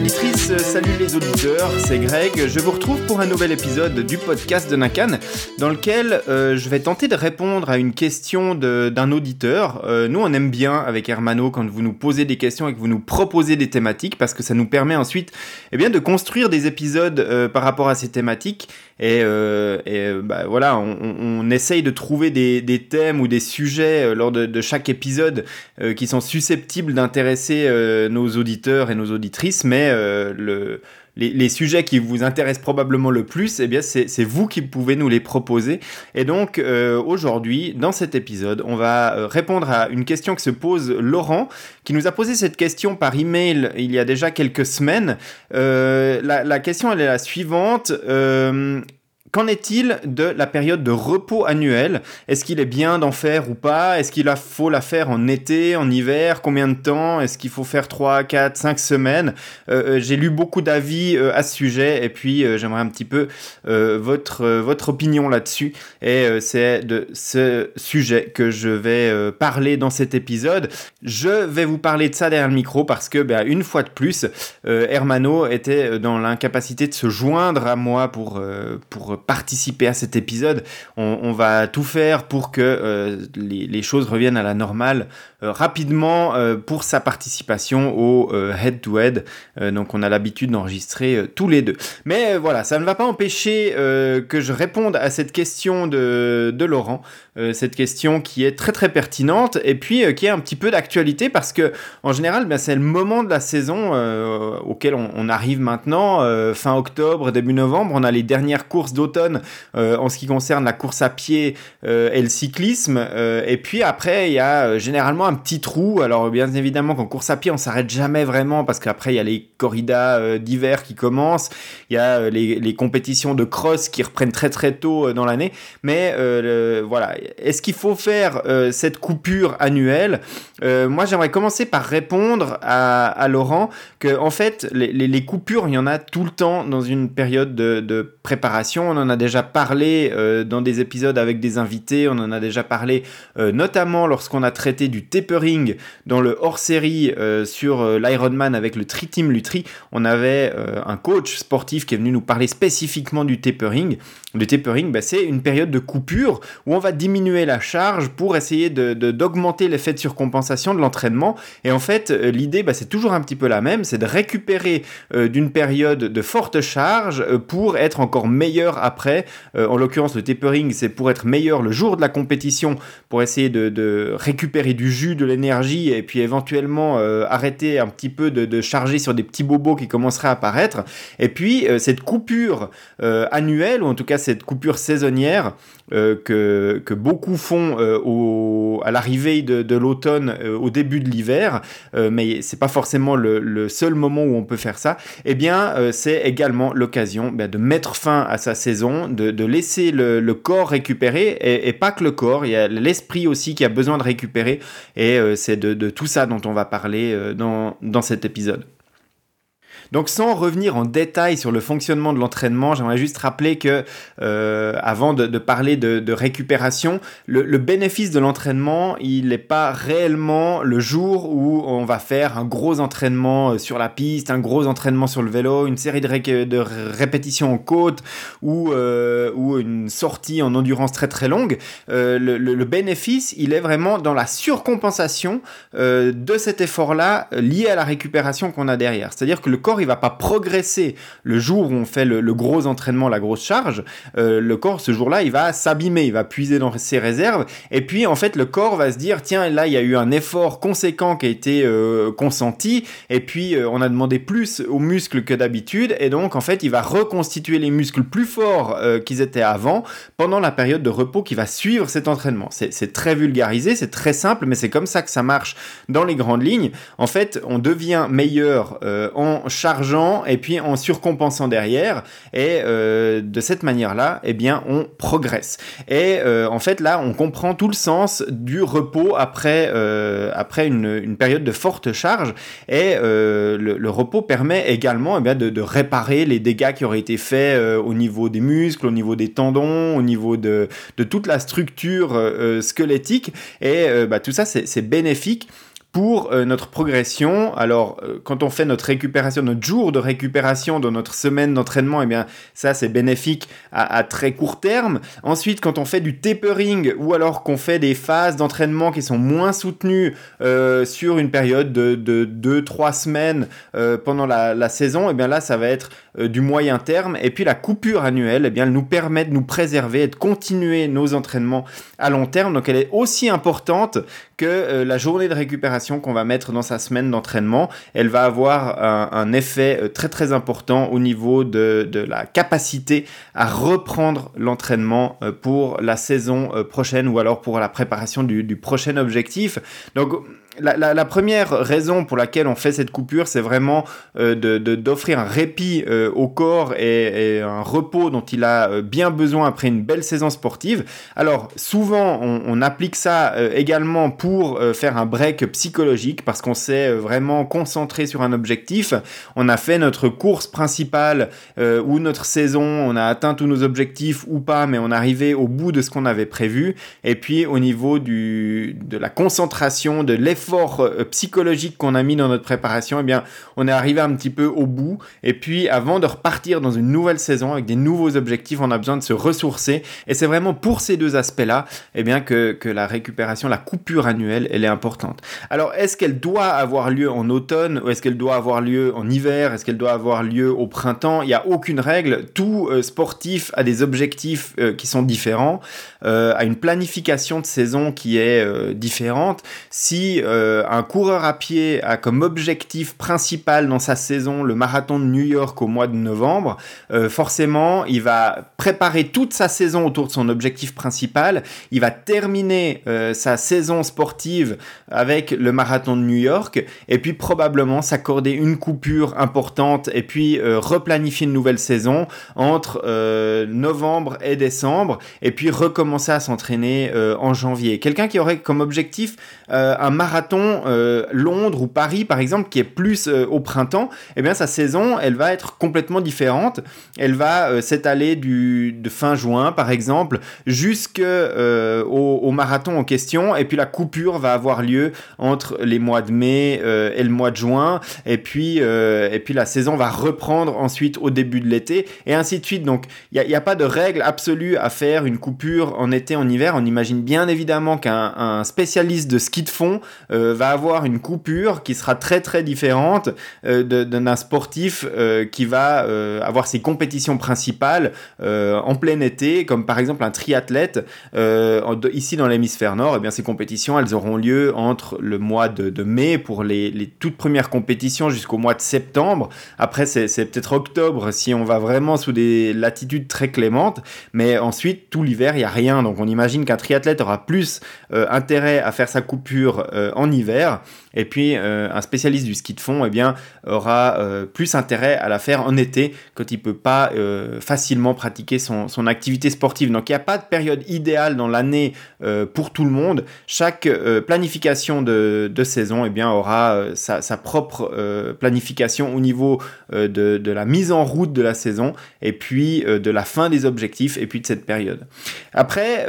auditrices, salut les auditeurs, c'est Greg. Je vous retrouve pour un nouvel épisode du podcast de Nakan dans lequel euh, je vais tenter de répondre à une question d'un auditeur. Euh, nous, on aime bien avec Hermano quand vous nous posez des questions et que vous nous proposez des thématiques parce que ça nous permet ensuite eh bien, de construire des épisodes euh, par rapport à ces thématiques. Et, bah, voilà, on, essaye de trouver des, des, thèmes ou des sujets lors de, de, chaque épisode qui sont susceptibles d'intéresser nos auditeurs et nos auditrices, mais le les, sujets qui vous intéressent probablement le plus, eh bien c'est vous qui pouvez nous les proposer. Et donc euh, aujourd'hui, dans cet épisode, on va euh, répondre à une question que se pose Laurent, qui nous a posé cette question par email il y a déjà quelques semaines. Euh, la, la, question elle est la suivante. Qu'en est-il de la période de repos annuel? Est-ce qu'il est bien d'en faire ou pas? Est-ce qu'il faut la faire en été, en hiver? Combien de temps? Est-ce qu'il faut faire 3, 4, 5 semaines? Euh, euh, J'ai lu beaucoup d'avis euh, à ce sujet et puis j'aimerais un petit peu votre, votre opinion là-dessus. Et c'est de ce sujet que je vais parler dans cet épisode. Je vais vous parler de ça derrière le micro parce que, ben, une fois de plus, Hermano était dans l'incapacité de se joindre à moi pour, pour participer à cet épisode. On, va tout faire pour que euh, les, choses reviennent à la normale euh, rapidement euh, pour sa participation au head-to-head. donc on a l'habitude d'enregistrer tous les deux. Mais voilà, ça ne va pas empêcher que je réponde à cette question de, de Laurent. cette question qui est très très pertinente et puis qui est un petit peu d'actualité parce que en général ben, c'est le moment de la saison auquel on, arrive maintenant fin octobre début novembre on a les dernières courses d'automne euh, en ce qui concerne la course à pied euh, et le cyclisme. Euh, et puis après, il y a généralement un petit trou. Alors bien évidemment qu'en course à pied, on s'arrête jamais vraiment parce qu'après, il y a les corridas d'hiver qui commencent. Il y a les, compétitions de cross qui reprennent très très tôt dans l'année. Mais voilà, est-ce qu'il faut faire cette coupure annuelle? Moi, j'aimerais commencer par répondre à, Laurent que en fait, les, coupures, il y en a tout le temps dans une période de, de préparation. On en a déjà parlé euh, dans des épisodes avec des invités, on en a déjà parlé euh, notamment lorsqu'on a traité du tapering dans le hors-série euh, sur l'Ironman avec le Tri-Team Lutri. On avait un coach sportif qui est venu nous parler spécifiquement du tapering. Le tapering, bah, c'est une période de coupure où on va diminuer la charge pour essayer d'augmenter de, l'effet de surcompensation de l'entraînement. Et en fait, l'idée, bah, c'est toujours un petit peu la même, c'est de récupérer d'une période de forte charge pour être encore meilleur après après. Euh, en l'occurrence, le tapering, c'est pour être meilleur le jour de la compétition, pour essayer de, récupérer du jus, de l'énergie, et puis éventuellement euh, arrêter un petit peu de, charger sur des petits bobos qui commenceraient à apparaître. Et puis, euh, cette coupure annuelle, ou en tout cas cette coupure saisonnière, que, que, beaucoup font au, à l'arrivée de, l'automne, au début de l'hiver, mais c'est pas forcément le, seul moment où on peut faire ça, eh bien, c'est également l'occasion ben, de mettre fin à sa saison de, laisser le, corps récupérer, et, pas que le corps, il y a l'esprit aussi qui a besoin de récupérer, et euh, c'est de, tout ça dont on va parler euh, dans cet épisode. Donc sans revenir en détail sur le fonctionnement de l'entraînement, j'aimerais juste rappeler que euh, avant de, parler de, récupération, le, bénéfice de l'entraînement, il n'est pas réellement le jour où on va faire un gros entraînement euh, sur la piste, un gros entraînement sur le vélo, une série de, répétitions en côte ou, euh, ou une sortie en endurance très très longue. le, bénéfice, il est vraiment dans la surcompensation de cet effort-là lié à la récupération qu'on a derrière. C'est-à-dire que le corps il va pas progresser le jour où on fait le, gros entraînement, la grosse charge. Euh, le corps, ce jour-là, il va s'abîmer, il va puiser dans ses réserves. Et puis, en fait, le corps va se dire, tiens, là, il y a eu un effort conséquent qui a été euh, consenti. Et puis, euh, on a demandé plus aux muscles que d'habitude. Et donc, en fait, il va reconstituer les muscles plus forts qu'ils étaient avant pendant la période de repos qui va suivre cet entraînement. C'est très vulgarisé, c'est très simple, mais c'est comme ça que ça marche dans les grandes lignes. En fait, on devient meilleur en charge argent et puis en surcompensant derrière. Et euh, de cette manière-là, eh bien, on progresse. Et euh, en fait, là, on comprend tout le sens du repos après, euh, après une, période de forte charge. Et le, repos permet également eh bien, de, réparer les dégâts qui auraient été faits au niveau des muscles, au niveau des tendons, au niveau de, toute la structure squelettique. Et bah, tout ça, c'est bénéfique pour euh, notre progression. Alors, euh, quand on fait notre récupération, notre jour de récupération dans notre semaine d'entraînement, eh bien, ça, c'est bénéfique à, très court terme. Ensuite, quand on fait du tapering ou alors qu'on fait des phases d'entraînement qui sont moins soutenues euh, sur une période de 2-3 semaines pendant la, saison, eh bien là, ça va être du moyen terme. Et puis, la coupure annuelle, eh bien, elle nous permet de nous préserver et de continuer nos entraînements à long terme. Donc, elle est aussi importante que la journée de récupération qu'on va mettre dans sa semaine d'entraînement, elle va avoir un, effet euh, très très important au niveau de, la capacité à reprendre l'entraînement euh, pour la saison euh, prochaine ou alors pour la préparation du, du prochain objectif. Donc la, première raison pour laquelle on fait cette coupure, c'est vraiment euh, d'offrir un répit euh, au corps et, un repos dont il a euh, bien besoin après une belle saison sportive. Alors souvent, on, applique ça également pour faire un break psychologique parce qu'on s'est vraiment concentré sur un objectif. On a fait notre course principale ou notre saison, on a atteint tous nos objectifs ou pas, mais on est arrivé au bout de ce qu'on avait prévu. Et puis au niveau du, de la concentration, de l'effort, euh, psychologique qu'on a mis dans notre préparation, eh bien, on est arrivé un petit peu au bout. Et puis, avant de repartir dans une nouvelle saison avec des nouveaux objectifs, on a besoin de se ressourcer. Et c'est vraiment pour ces deux aspects-là, eh bien, que, que la récupération, la coupure annuelle, elle est importante. Alors, est-ce qu'elle doit avoir lieu en automne ou est-ce qu'elle doit avoir lieu en hiver? Est-ce qu'elle doit avoir lieu au printemps? Il n'y a aucune règle. Tout euh, sportif a des objectifs euh, qui sont différents, a une planification de saison qui est différente. Si euh, un coureur à pied a comme objectif principal dans sa saison le marathon de New York au mois de novembre, euh, forcément, il va préparer toute sa saison autour de son objectif principal. Il va terminer euh, sa saison sportive avec le marathon de New York et puis probablement s'accorder une coupure importante et puis replanifier une nouvelle saison entre novembre et décembre et puis recommencer à s'entraîner en janvier. Quelqu'un qui aurait comme objectif un marathon euh, Londres ou Paris par exemple qui est plus euh, au printemps, eh bien sa saison elle va être complètement différente. Elle va euh, s'étaler du de fin juin par exemple jusqu'au au marathon en question et puis la coupure va avoir lieu entre les mois de mai et le mois de juin et puis et puis la saison va reprendre ensuite au début de l'été et ainsi de suite. Donc il n'y a, a, pas de règle absolue à faire une coupure en été en hiver. On imagine bien évidemment qu'un spécialiste de ski de fond euh, va avoir une coupure qui sera très très différente euh, d'un sportif euh, qui va avoir ses compétitions principales en plein été, comme par exemple un triathlète ici dans l'hémisphère nord. Et eh bien ces compétitions, elles auront lieu entre le mois de, mai pour les, les, toutes premières compétitions jusqu'au mois de septembre. Après c'est peut-être octobre si on va vraiment sous des latitudes très clémentes, mais ensuite tout l'hiver il n'y a rien. Donc on imagine qu'un triathlète aura plus intérêt à faire sa coupure en hiver. Et puis, euh, un spécialiste du ski de fond eh bien, aura euh, plus intérêt à la faire en été quand il peut pas euh, facilement pratiquer son, activité sportive. Donc, il n'y a pas de période idéale dans l'année pour tout le monde. Chaque planification de, saison eh bien, aura sa, propre planification au niveau de, de, la mise en route de la saison et puis de la fin des objectifs et puis de cette période. Après,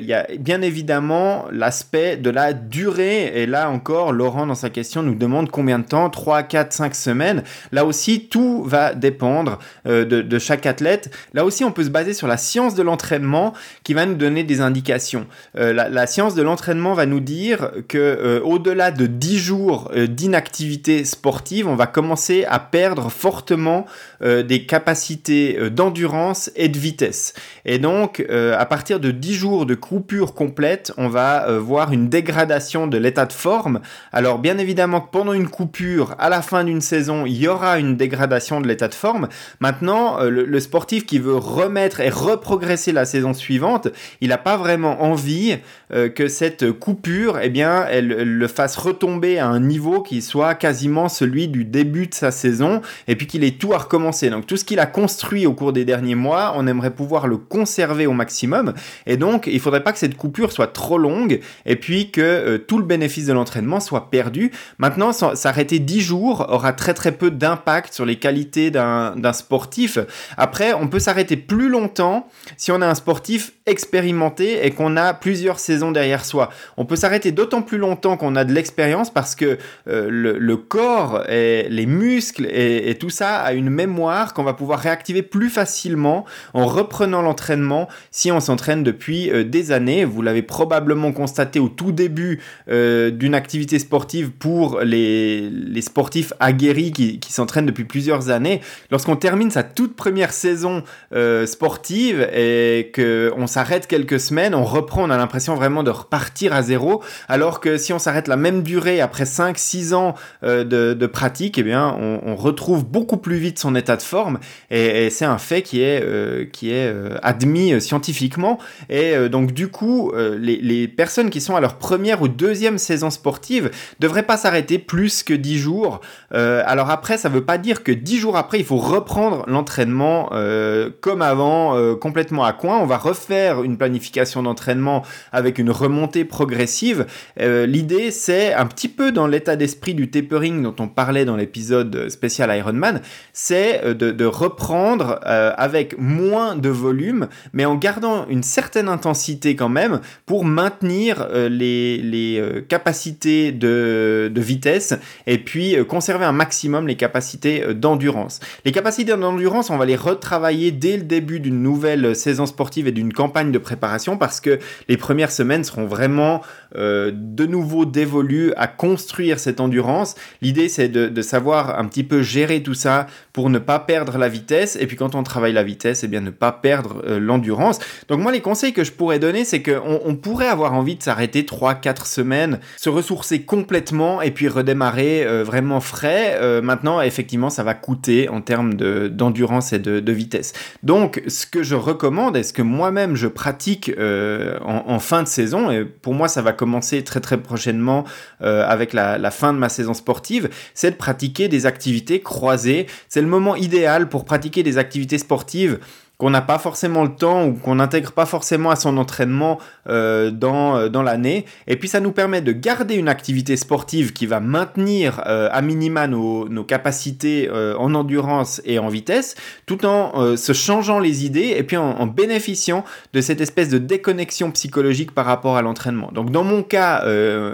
il y a bien évidemment l'aspect de la durée. Et là encore, Laurent dans sa question nous demande combien de temps 3, 4, 5 semaines. Là aussi, tout va dépendre euh, de, chaque athlète. Là aussi, on peut se baser sur la science de l'entraînement qui va nous donner des indications. Euh, la, science de l'entraînement va nous dire que euh, au-delà de 10 jours d'inactivité sportive, on va commencer à perdre fortement des capacités d'endurance et de vitesse. Et donc, à partir de 10 jours de coupure complète, on va voir une dégradation de l'état de alors bien évidemment que pendant une coupure, à la fin d'une saison, il y aura une dégradation de l'état de forme. Maintenant, euh, le, sportif qui veut remettre et reprogresser la saison suivante, il n'a pas vraiment envie euh, que cette coupure, eh bien, elle, le fasse retomber à un niveau qui soit quasiment celui du début de sa saison et puis qu'il ait tout à recommencer. Donc tout ce qu'il a construit au cours des derniers mois, on aimerait pouvoir le conserver au maximum et donc il faudrait pas que cette coupure soit trop longue et puis que euh, tout le bénéfice de de l'entraînement soit perdu. Maintenant, s'arrêter 10 jours aura très très peu d'impact sur les qualités d'un sportif. Après, on peut s'arrêter plus longtemps si on a un sportif expérimenté et qu'on a plusieurs saisons derrière soi. On peut s'arrêter d'autant plus longtemps qu'on a de l'expérience parce que euh, le, corps et les muscles et, tout ça a une mémoire qu'on va pouvoir réactiver plus facilement en reprenant l'entraînement si on s'entraîne depuis euh, des années. Vous l'avez probablement constaté au tout début euh, d'une activité sportive pour les, sportifs aguerris qui, s'entraînent depuis plusieurs années. Lorsqu'on termine sa toute première saison sportive et qu'on s'arrête quelques semaines, on reprend, on a l'impression vraiment de repartir à zéro, alors que si on s'arrête la même durée après 5-6 ans euh, de, pratique, eh bien, on, retrouve beaucoup plus vite son état de forme, et, c'est un fait qui est, euh, qui est euh, admis scientifiquement, et donc du coup, les, les, personnes qui sont à leur première ou deuxième saison sportive devraient pas s'arrêter plus que 10 jours. alors après, ça veut pas dire que 10 jours après, il faut reprendre l'entraînement comme avant, complètement à coin, on va refaire une planification d'entraînement avec une remontée progressive. Euh, l'idée, c'est un petit peu dans l'état d'esprit du tapering dont on parlait dans l'épisode spécial Ironman, c'est euh, de, reprendre euh, avec moins de volume, mais en gardant une certaine intensité quand même pour maintenir les, les capacités de, vitesse et puis conserver un maximum les capacités d'endurance. Les capacités d'endurance, on va les retravailler dès le début d'une nouvelle saison sportive et d'une campagne de préparation parce que les premières semaines seront vraiment euh, de nouveau dévolues à construire cette endurance. L'idée, c'est de, savoir un petit peu gérer tout ça pour ne pas perdre la vitesse. Et puis quand on travaille la vitesse, eh bien ne pas perdre euh, l'endurance. Donc moi, les conseils que je pourrais donner, c'est qu'on on pourrait avoir envie de s'arrêter 3-4 semaines, se ressourcer complètement et puis redémarrer euh, vraiment frais. maintenant, effectivement, ça va coûter en termes d'endurance et de, vitesse. Donc, ce que je recommande et ce que moi-même je pratique euh, en, fin de saison, et pour moi ça va commencer très très prochainement euh, avec la, la, fin de ma saison sportive, c'est de pratiquer des activités croisées. C'est le moment idéal pour pratiquer des activités sportives qu'on n'a pas forcément le temps ou qu'on n'intègre pas forcément à son entraînement euh, dans, euh, dans l'année. Et puis ça nous permet de garder une activité sportive qui va maintenir euh, à minima nos, nos capacités en endurance et en vitesse, tout en se changeant les idées et puis en, bénéficiant de cette espèce de déconnexion psychologique par rapport à l'entraînement. Donc dans mon cas,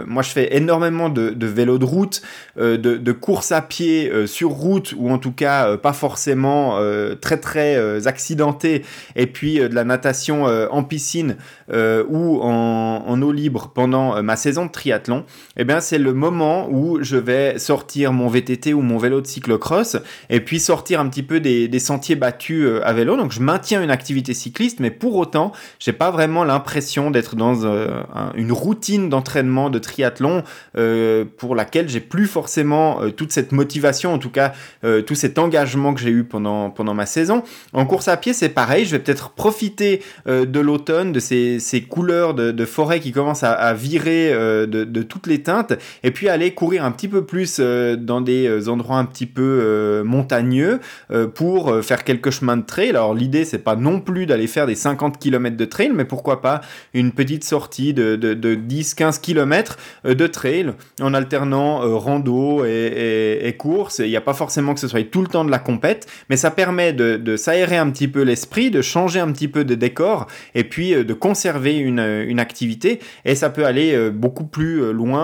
moi je fais énormément de, de vélo de route, de, de course à pied sur route ou en tout cas pas forcément très très accidenté et puis euh, de la natation euh, en piscine euh, ou en, eau libre pendant ma saison de triathlon, eh bien c'est le moment où je vais sortir mon VTT ou mon vélo de cyclocross et puis sortir un petit peu des, sentiers battus à vélo. Donc je maintiens une activité cycliste, mais pour autant, j'ai pas vraiment l'impression d'être dans une routine d'entraînement de triathlon pour laquelle j'ai plus forcément toute cette motivation, en tout cas tout cet engagement que j'ai eu pendant, pendant ma saison. En course à pied, c'est pareil. Je vais peut-être profiter euh, de l'automne, de ces, couleurs de, forêt qui commencent à, virer euh, de, toutes les teintes, et puis aller courir un petit peu plus euh, dans des endroits un petit peu montagneux pour faire quelques chemins de trail. Alors l'idée, c'est pas non plus d'aller faire des 50 km de trail, mais pourquoi pas une petite sortie de, 10-15 km de trail en alternant rando et, course. Il n'y a pas forcément que ce soit tout le temps de la compète, mais ça permet de, s'aérer un petit peu l'esprit, de changer un petit peu de décor et puis euh, de conserver une, euh, une activité. Et ça peut aller euh, beaucoup plus loin.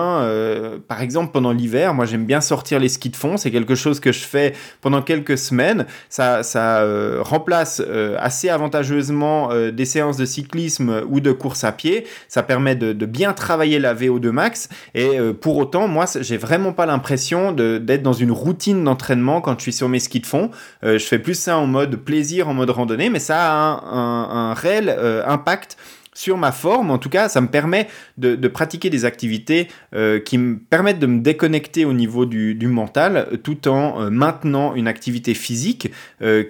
Par exemple, pendant l'hiver, moi j'aime bien sortir les skis de fond. C'est quelque chose que je fais pendant quelques semaines. Ça, ça remplace assez avantageusement des séances de cyclisme ou de course à pied. Ça permet de, de bien travailler la VO2 max. Et pour autant, moi, j'ai vraiment pas l'impression d'être dans une routine d'entraînement quand je suis sur mes skis de fond. je fais plus ça en mode plaisir, en mode randonnée mais ça a un, réel euh, impact sur ma forme. En tout cas, ça me permet de, pratiquer des activités euh, qui me permettent de me déconnecter au niveau du, mental tout en euh, maintenant une activité physique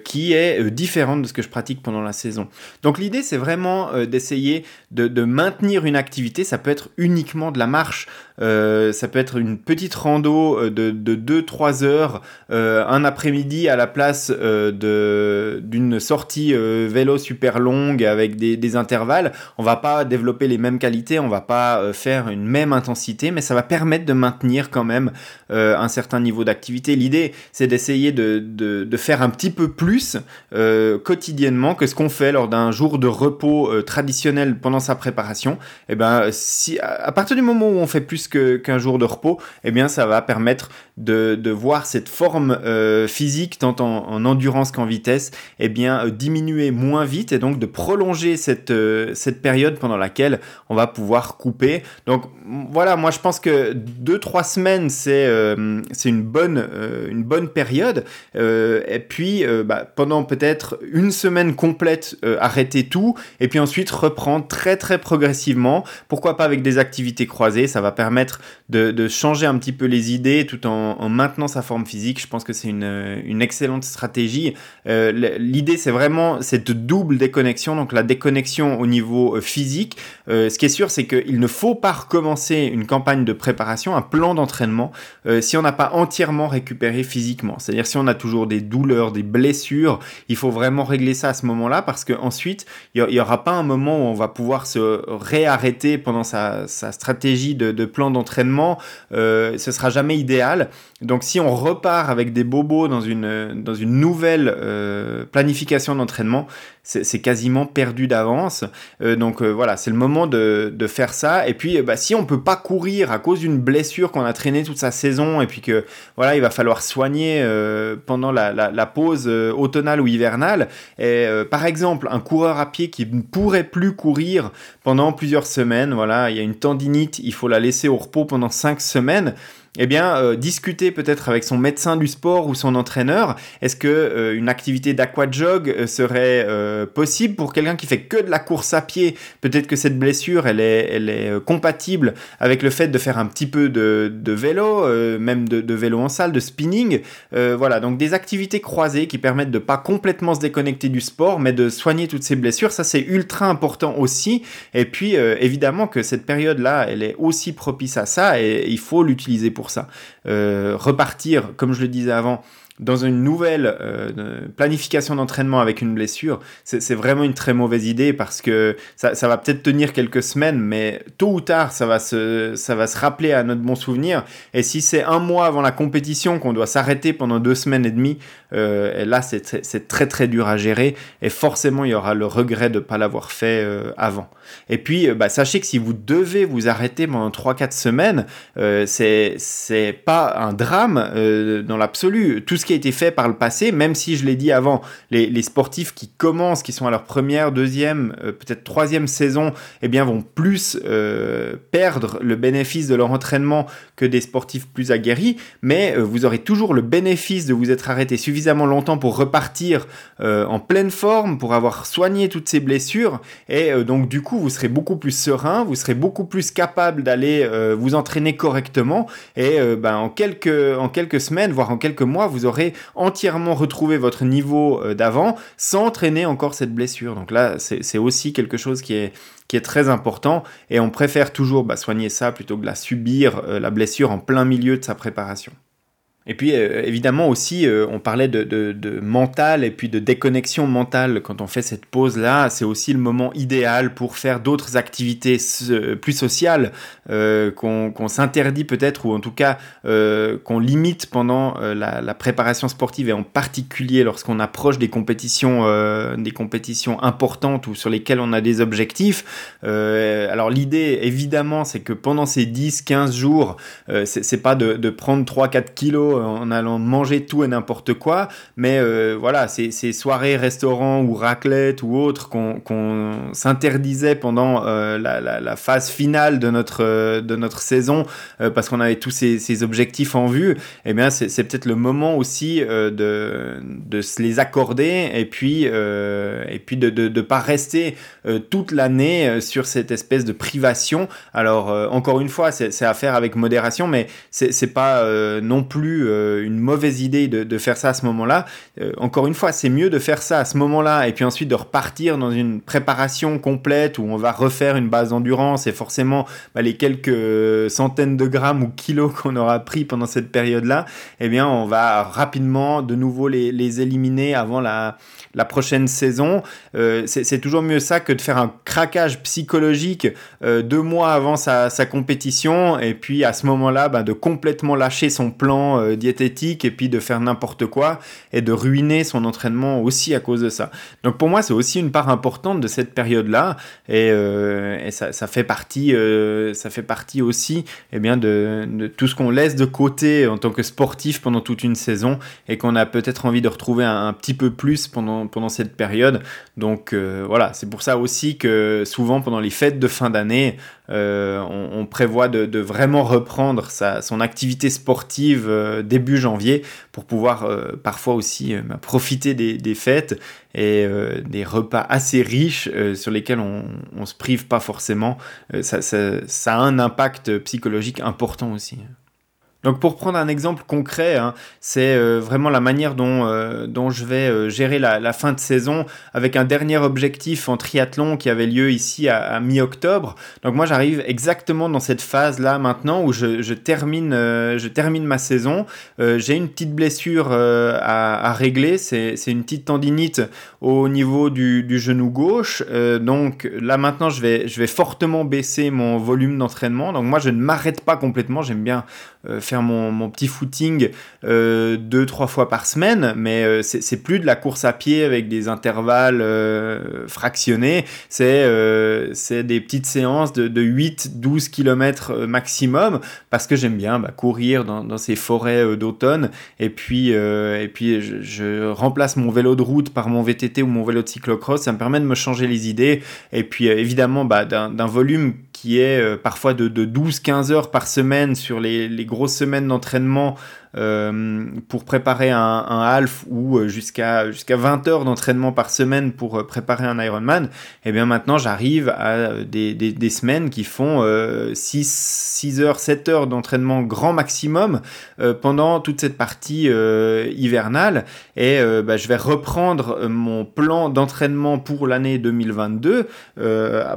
qui est différente de ce que je pratique pendant la saison. Donc l'idée, c'est vraiment d'essayer de, maintenir une activité. Ça peut être uniquement de la marche. Euh, ça peut être une petite rando euh, de, de 2-3 heures euh, un après-midi à la place d'une sortie vélo super longue avec des, intervalles. On va pas développer les mêmes qualités, on va pas faire une même intensité, mais ça va permettre de maintenir quand même un certain niveau d'activité. L'idée, c'est d'essayer de, de, faire un petit peu plus quotidiennement que ce qu'on fait lors d'un jour de repos traditionnel pendant sa préparation. Et eh ben, si à partir du moment où on fait plus qu'un jour de repos, eh bien, ça va permettre de, de voir cette forme euh, physique, tant en, endurance qu'en vitesse, eh bien, euh, diminuer moins vite et donc de prolonger cette, euh, cette période pendant laquelle on va pouvoir couper. Donc voilà, moi je pense que 2-3 semaines, c'est c'est une, bonne, une bonne période. et puis, bah, pendant peut-être une semaine complète, arrêter tout, et puis ensuite reprendre très très progressivement. Pourquoi pas avec des activités croisées, ça va permettre de, changer un petit peu les idées tout en, en maintenant sa forme physique. Je pense que c'est une, une, excellente stratégie. Euh, l'idée, c'est vraiment cette double déconnexion, donc la déconnexion au niveau euh, physique. Euh, ce qui est sûr, c'est qu'il ne faut pas recommencer une campagne de préparation, un plan d'entraînement, si on n'a pas entièrement récupéré physiquement. C'est-à-dire si on a toujours des douleurs, des blessures, il faut vraiment régler ça à ce moment-là parce qu'ensuite, il n'y aura pas un moment où on va pouvoir se réarrêter pendant sa, stratégie de, plan d'entraînement. ce sera jamais idéal. Donc si on repart avec des bobos dans une, dans une nouvelle euh, planification d'entraînement, c'est quasiment perdu d'avance. Euh, donc euh, voilà, c'est le moment de, de, faire ça. Et puis bah, si on peut pas courir à cause d'une blessure qu'on a traînée toute sa saison et puis que voilà, il va falloir soigner pendant la, la, pause automnale ou hivernale. Et par exemple, un coureur à pied qui ne pourrait plus courir pendant plusieurs semaines, voilà, il y a une tendinite, il faut la laisser au repos pendant cinq semaines eh bien, euh, discuter peut-être avec son médecin du sport ou son entraîneur. Est-ce que euh, une activité d'aquajog euh, serait possible pour quelqu'un qui fait que de la course à pied? Peut-être que cette blessure, elle est, elle compatible avec le fait de faire un petit peu de, de vélo, même de, de, vélo en salle, de spinning. voilà, donc des activités croisées qui permettent de pas complètement se déconnecter du sport, mais de soigner toutes ces blessures. Ça, c'est ultra important aussi. Et puis, évidemment que cette période-là, elle est aussi propice à ça et il faut l'utiliser pour ça. Euh, repartir, comme je le disais avant, dans une nouvelle euh, planification d'entraînement avec une blessure, c'est vraiment une très mauvaise idée parce que ça, va peut-être tenir quelques semaines, mais tôt ou tard, ça va se, ça va se rappeler à notre bon souvenir. Et si c'est un mois avant la compétition qu'on doit s'arrêter pendant deux semaines et demie, euh, là, c'est très très dur à gérer et forcément, il y aura le regret de ne pas l'avoir fait euh, avant. Et puis, bah, sachez que si vous devez vous arrêter pendant 3-4 semaines, c'est pas un drame dans l'absolu. Tout ce qui a été fait par le passé, même si je l'ai dit avant, les, sportifs qui commencent, qui sont à leur première, deuxième, euh, peut-être troisième saison, eh bien vont plus euh, perdre le bénéfice de leur entraînement que des sportifs plus aguerris, mais euh, vous aurez toujours le bénéfice de vous être arrêté suffisamment longtemps pour repartir en pleine forme, pour avoir soigné toutes ces blessures, et donc du coup vous serez beaucoup plus serein, vous serez beaucoup plus capable d'aller vous entraîner correctement, et ben, en, quelques, en quelques semaines, voire en quelques mois, vous aurez entièrement retrouver votre niveau euh, d'avant sans traîner encore cette blessure. Donc là, c'est aussi quelque chose qui est, qui est très important et on préfère toujours bah, soigner ça plutôt que de la subir, euh, la blessure en plein milieu de sa préparation. Et puis euh, évidemment aussi, euh, on parlait de, mental et puis de déconnexion mentale. Quand on fait cette pause-là, c'est aussi le moment idéal pour faire d'autres activités plus sociales euh, qu'on s'interdit peut-être ou en tout cas qu'on limite pendant la, préparation sportive et en particulier lorsqu'on approche des compétitions, des compétitions importantes ou sur lesquelles on a des objectifs. alors l'idée évidemment, c'est que pendant ces 10-15 jours, c'est pas de prendre 3-4 kilos euh, en allant manger tout et n'importe quoi. Mais euh, voilà, ces, soirées, restaurants ou raclette ou autres qu'on s'interdisait pendant euh, la, phase finale de notre, de notre saison parce qu'on avait tous ces, objectifs en vue, eh bien c'est peut-être le moment aussi de, de se les accorder et puis, et puis de ne pas rester toute l'année sur cette espèce de privation. Alors encore une fois, c'est à faire avec modération, mais c'est pas non plus plus une mauvaise idée de, faire ça à ce moment-là. encore une fois, c'est mieux de faire ça à ce moment-là et puis ensuite de repartir dans une préparation complète où on va refaire une base d'endurance et forcément bah, les quelques centaines de grammes ou kilos qu'on aura pris pendant cette période-là, eh bien, on va rapidement de nouveau les, éliminer avant la, prochaine saison. Euh, c'est toujours mieux ça que de faire un craquage psychologique euh, deux mois avant sa, compétition et puis à ce moment-là bah, de complètement lâcher son plan euh, diététique et puis de faire n'importe quoi et de ruiner son entraînement aussi à cause de ça. Donc pour moi c'est aussi une part importante de cette période-là et, ça, fait partie, ça fait partie aussi eh bien, de, tout ce qu'on laisse de côté en tant que sportif pendant toute une saison et qu'on a peut-être envie de retrouver un petit peu plus pendant pendant, cette période. Donc euh, voilà, c'est pour ça aussi que souvent pendant les fêtes de fin d'année, euh, on, prévoit de, vraiment reprendre sa, son activité sportive euh, début janvier pour pouvoir parfois aussi bah, profiter des, fêtes et des repas assez riches sur lesquels on, ne se prive pas forcément. ça a un impact psychologique important aussi. Donc pour prendre un exemple concret, hein, c'est euh, vraiment la manière dont, euh, je vais euh, gérer la, fin de saison avec un dernier objectif en triathlon qui avait lieu ici à, mi-octobre. Donc moi j'arrive exactement dans cette phase-là maintenant où je, termine, ma saison. J'ai une petite blessure à, régler, c'est une petite tendinite au niveau du, genou gauche. donc là maintenant je vais fortement baisser mon volume d'entraînement. Donc moi je ne m'arrête pas complètement, j'aime bien faire mon, petit footing euh, deux, trois fois par semaine, mais euh, c'est plus de la course à pied avec des intervalles euh, fractionnés, c'est des petites séances de, 8-12 km maximum, parce que j'aime bien bah, courir dans, ces forêts d'automne, et puis, et puis je, remplace mon vélo de route par mon VTT ou mon vélo de cyclocross, ça me permet de me changer les idées, et puis évidemment bah, d'un volume qui est parfois de, 12-15 heures par semaine sur les, les grosses semaine d'entraînement euh, pour préparer un, un half ou euh, jusqu'à jusqu'à 20 heures d'entraînement par semaine pour euh, préparer un Ironman, et eh bien maintenant j'arrive à des, des, semaines qui font 6, 6 heures, 7 heures d'entraînement grand maximum pendant toute cette partie hivernale. Et bah, je vais reprendre mon plan d'entraînement pour l'année 2022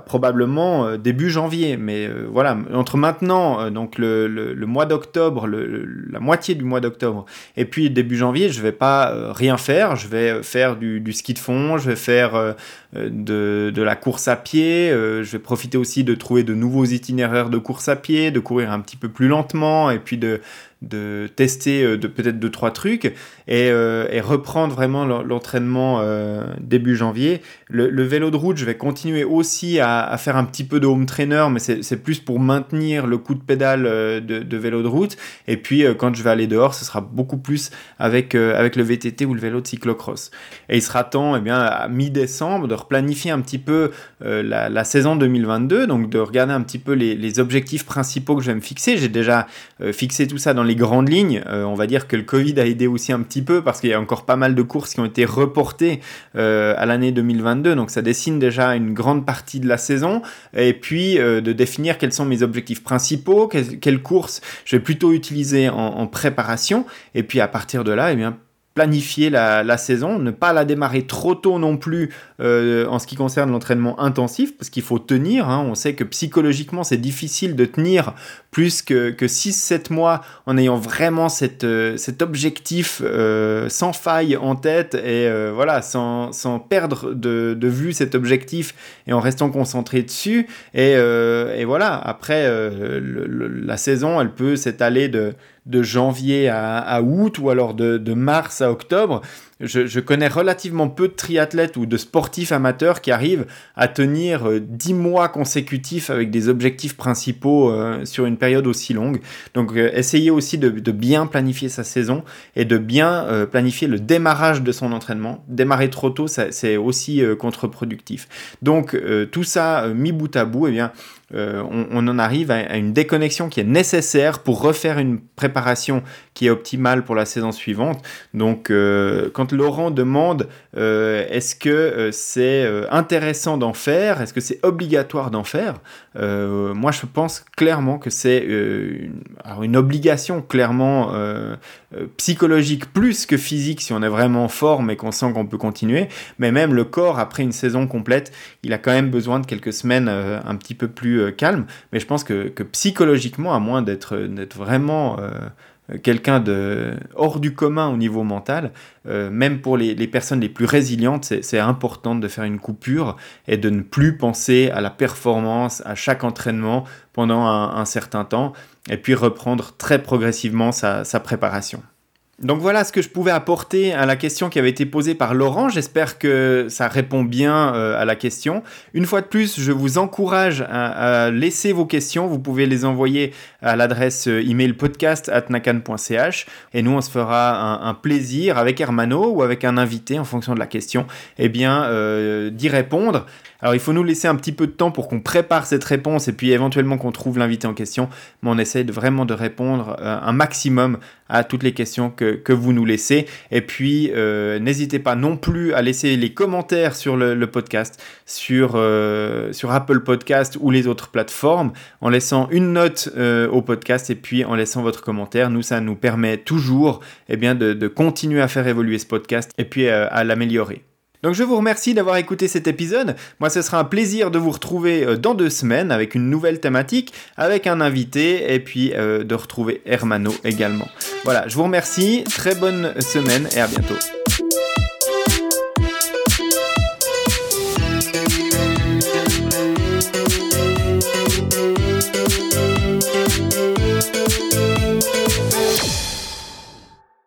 probablement début janvier. Mais voilà entre maintenant donc le, le, le mois d'octobre la moitié du mois d'octobre. Et puis début janvier, je vais pas euh, rien faire. Je vais euh, faire du, ski de fond, je vais faire euh, de, de, la course à pied. je vais profiter aussi de trouver de nouveaux itinéraires de course à pied, de courir un petit peu plus lentement et puis de, de tester euh, peut-être deux trois trucs et, euh, reprendre vraiment l'entraînement euh, début janvier. Le, vélo de route, je vais continuer aussi à, faire un petit peu de home trainer, mais c'est plus pour maintenir le coup de pédale de, vélo de route. Et puis quand je vais aller dehors, ce sera beaucoup plus avec, avec le VTT ou le vélo de cyclocross. Et il sera temps, eh bien, à mi-décembre, de replanifier un petit peu la, saison 2022, donc de regarder un petit peu les, les objectifs principaux que je vais me fixer. J'ai déjà fixé tout ça dans les grandes lignes, euh, on va dire que le Covid a aidé aussi un petit peu parce qu'il y a encore pas mal de courses qui ont été reportées euh, à l'année 2022. Donc ça dessine déjà une grande partie de la saison. Et puis euh, de définir quels sont mes objectifs principaux, quelles, courses je vais plutôt utiliser en, préparation. Et puis à partir de là, eh bien, planifier la, saison, ne pas la démarrer trop tôt non plus euh, en ce qui concerne l'entraînement intensif, parce qu'il faut tenir. Hein. On sait que psychologiquement, c'est difficile de tenir plus que, que 6-7 mois en ayant vraiment euh, cet objectif euh, sans faille en tête et voilà, sans, sans perdre de, de, vue cet objectif et en restant concentré dessus. Et voilà, après, la saison, elle peut s'étaler de de janvier à, août ou alors de, mars à octobre. Je, connais relativement peu de triathlètes ou de sportifs amateurs qui arrivent à tenir 10 euh, mois consécutifs avec des objectifs principaux euh, sur une période aussi longue. Donc euh, essayez aussi de, bien planifier sa saison et de bien planifier le démarrage de son entraînement. Démarrer trop tôt, c'est aussi contre-productif. Donc tout ça mis bout à bout, eh bien, on, en arrive à, une déconnexion qui est nécessaire pour refaire une préparation qui est optimale pour la saison suivante. Donc, quand quand Laurent demande est-ce que c'est intéressant d'en faire, est-ce que c'est obligatoire d'en faire, moi je pense clairement que c'est une, une, obligation clairement psychologique plus que physique si on est vraiment en forme et qu'on sent qu'on peut continuer, mais même le corps après une saison complète, il a quand même besoin de quelques semaines un petit peu plus calmes, mais je pense que, psychologiquement, à moins d'être vraiment quelqu'un de hors du commun au niveau mental, euh, même pour les, personnes les plus résilientes, c'est important de faire une coupure et de ne plus penser à la performance, à chaque entraînement pendant un, certain temps, et puis reprendre très progressivement sa préparation. Donc voilà ce que je pouvais apporter à la question qui avait été posée par Laurent. J'espère que ça répond bien euh, à la question. Une fois de plus, je vous encourage à, laisser vos questions. Vous pouvez les envoyer à l'adresse euh, email podcast@nakan.ch et nous on se fera un, plaisir avec Hermano ou avec un invité en fonction de la question, eh euh, d'y répondre. Alors il faut nous laisser un petit peu de temps pour qu'on prépare cette réponse et puis éventuellement qu'on trouve l'invité en question, mais on essaye vraiment de répondre un maximum à toutes les questions que vous nous laissez. Et puis, euh, n'hésitez pas non plus à laisser les commentaires sur le, podcast, sur, euh, sur Apple Podcast ou les autres plateformes, en laissant une note euh, au podcast et puis en laissant votre commentaire. Nous, ça nous permet toujours eh bien, de, de continuer à faire évoluer ce podcast et puis à l'améliorer. Donc je vous remercie d'avoir écouté cet épisode. Moi ce sera un plaisir de vous retrouver euh, dans deux semaines avec une nouvelle thématique, avec un invité et puis euh, de retrouver Hermano également. Voilà, je vous remercie, très bonne semaine et à bientôt.